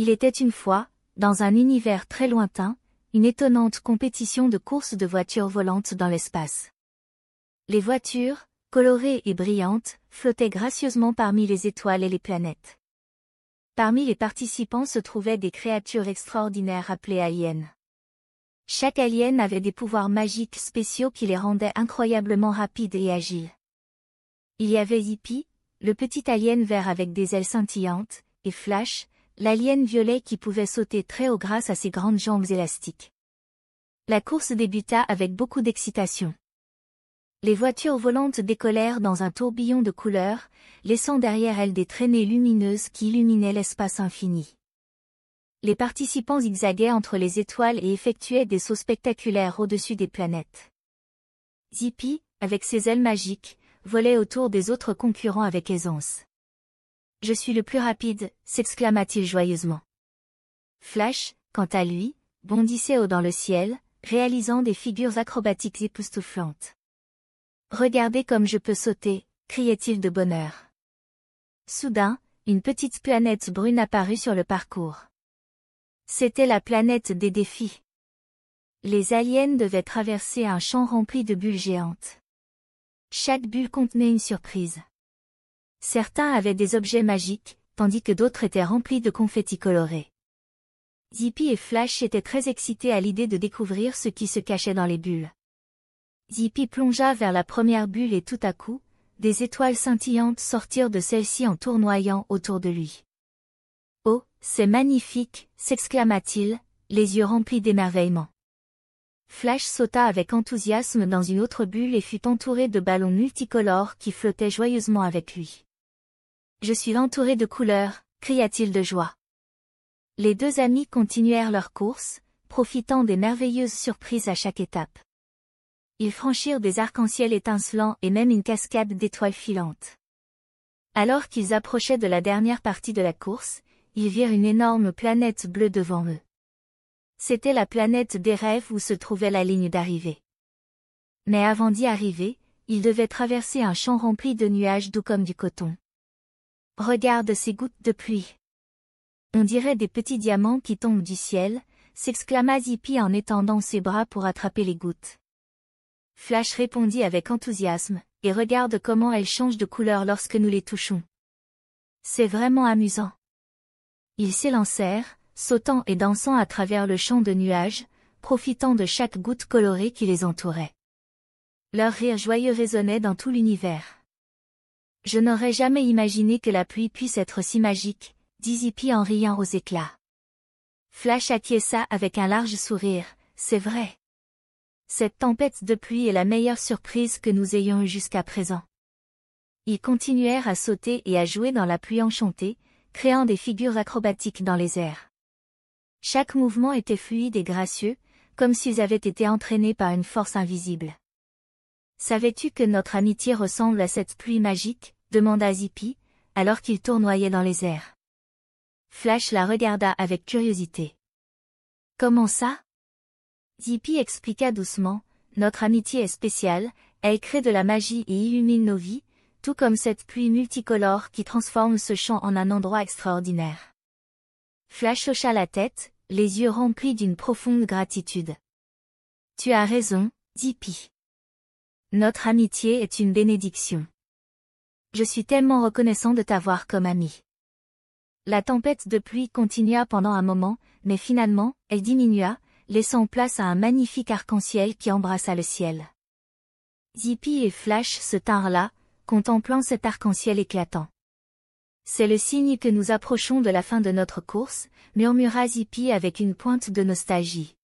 Il était une fois, dans un univers très lointain, une étonnante compétition de courses de voitures volantes dans l'espace. Les voitures, colorées et brillantes, flottaient gracieusement parmi les étoiles et les planètes. Parmi les participants se trouvaient des créatures extraordinaires appelées aliens. Chaque alien avait des pouvoirs magiques spéciaux qui les rendaient incroyablement rapides et agiles. Il y avait Zippy, le petit alien vert avec des ailes scintillantes, et Flash, l'alien violet qui pouvait sauter très haut grâce à ses grandes jambes élastiques. La course débuta avec beaucoup d'excitation. Les voitures volantes décollèrent dans un tourbillon de couleurs, laissant derrière elles des traînées lumineuses qui illuminaient l'espace infini. Les participants zigzaguaient entre les étoiles et effectuaient des sauts spectaculaires au-dessus des planètes. Zippy, avec ses ailes magiques, volait autour des autres concurrents avec aisance. Je suis le plus rapide, s'exclama-t-il joyeusement. Flash, quant à lui, bondissait haut dans le ciel, réalisant des figures acrobatiques époustouflantes. Regardez comme je peux sauter, criait-il de bonheur. Soudain, une petite planète brune apparut sur le parcours. C'était la planète des défis. Les aliens devaient traverser un champ rempli de bulles géantes. Chaque bulle contenait une surprise. Certains avaient des objets magiques, tandis que d'autres étaient remplis de confettis colorés. Zippy et Flash étaient très excités à l'idée de découvrir ce qui se cachait dans les bulles. Zippy plongea vers la première bulle et tout à coup, des étoiles scintillantes sortirent de celle-ci en tournoyant autour de lui. Oh, c'est magnifique, s'exclama-t-il, les yeux remplis d'émerveillement. Flash sauta avec enthousiasme dans une autre bulle et fut entouré de ballons multicolores qui flottaient joyeusement avec lui. Je suis entouré de couleurs, cria-t-il de joie. Les deux amis continuèrent leur course, profitant des merveilleuses surprises à chaque étape. Ils franchirent des arcs-en-ciel étincelants et même une cascade d'étoiles filantes. Alors qu'ils approchaient de la dernière partie de la course, ils virent une énorme planète bleue devant eux. C'était la planète des rêves où se trouvait la ligne d'arrivée. Mais avant d'y arriver, ils devaient traverser un champ rempli de nuages doux comme du coton. Regarde ces gouttes de pluie. On dirait des petits diamants qui tombent du ciel, s'exclama Zippy en étendant ses bras pour attraper les gouttes. Flash répondit avec enthousiasme, et regarde comment elles changent de couleur lorsque nous les touchons. C'est vraiment amusant. Ils s'élancèrent, sautant et dansant à travers le champ de nuages, profitant de chaque goutte colorée qui les entourait. Leur rire joyeux résonnait dans tout l'univers. Je n'aurais jamais imaginé que la pluie puisse être si magique, dit Zippy en riant aux éclats. Flash acquiesça avec un large sourire, c'est vrai. Cette tempête de pluie est la meilleure surprise que nous ayons eue jusqu'à présent. Ils continuèrent à sauter et à jouer dans la pluie enchantée, créant des figures acrobatiques dans les airs. Chaque mouvement était fluide et gracieux, comme s'ils avaient été entraînés par une force invisible. Savais-tu que notre amitié ressemble à cette pluie magique? demanda Zippy, alors qu'il tournoyait dans les airs. Flash la regarda avec curiosité. Comment ça? Zippy expliqua doucement, notre amitié est spéciale, elle crée de la magie et illumine nos vies, tout comme cette pluie multicolore qui transforme ce champ en un endroit extraordinaire. Flash hocha la tête, les yeux remplis d'une profonde gratitude. Tu as raison, Zippy. Notre amitié est une bénédiction. Je suis tellement reconnaissant de t'avoir comme ami. La tempête de pluie continua pendant un moment, mais finalement, elle diminua, laissant place à un magnifique arc-en-ciel qui embrassa le ciel. Zippy et Flash se tinrent là, contemplant cet arc-en-ciel éclatant. C'est le signe que nous approchons de la fin de notre course, murmura Zippy avec une pointe de nostalgie.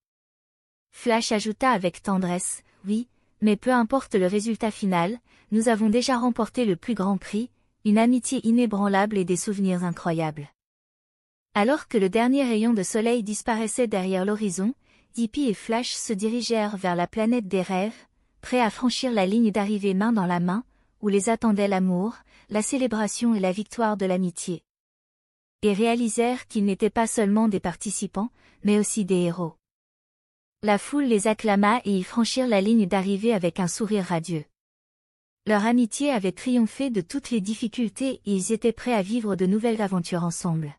Flash ajouta avec tendresse, oui, mais peu importe le résultat final, nous avons déjà remporté le plus grand prix, une amitié inébranlable et des souvenirs incroyables. Alors que le dernier rayon de soleil disparaissait derrière l'horizon, Zippy et Flash se dirigèrent vers la planète des rêves, prêts à franchir la ligne d'arrivée main dans la main, où les attendait l'amour, la célébration et la victoire de l'amitié. Et réalisèrent qu'ils n'étaient pas seulement des participants, mais aussi des héros. La foule les acclama et ils franchirent la ligne d'arrivée avec un sourire radieux. Leur amitié avait triomphé de toutes les difficultés et ils étaient prêts à vivre de nouvelles aventures ensemble.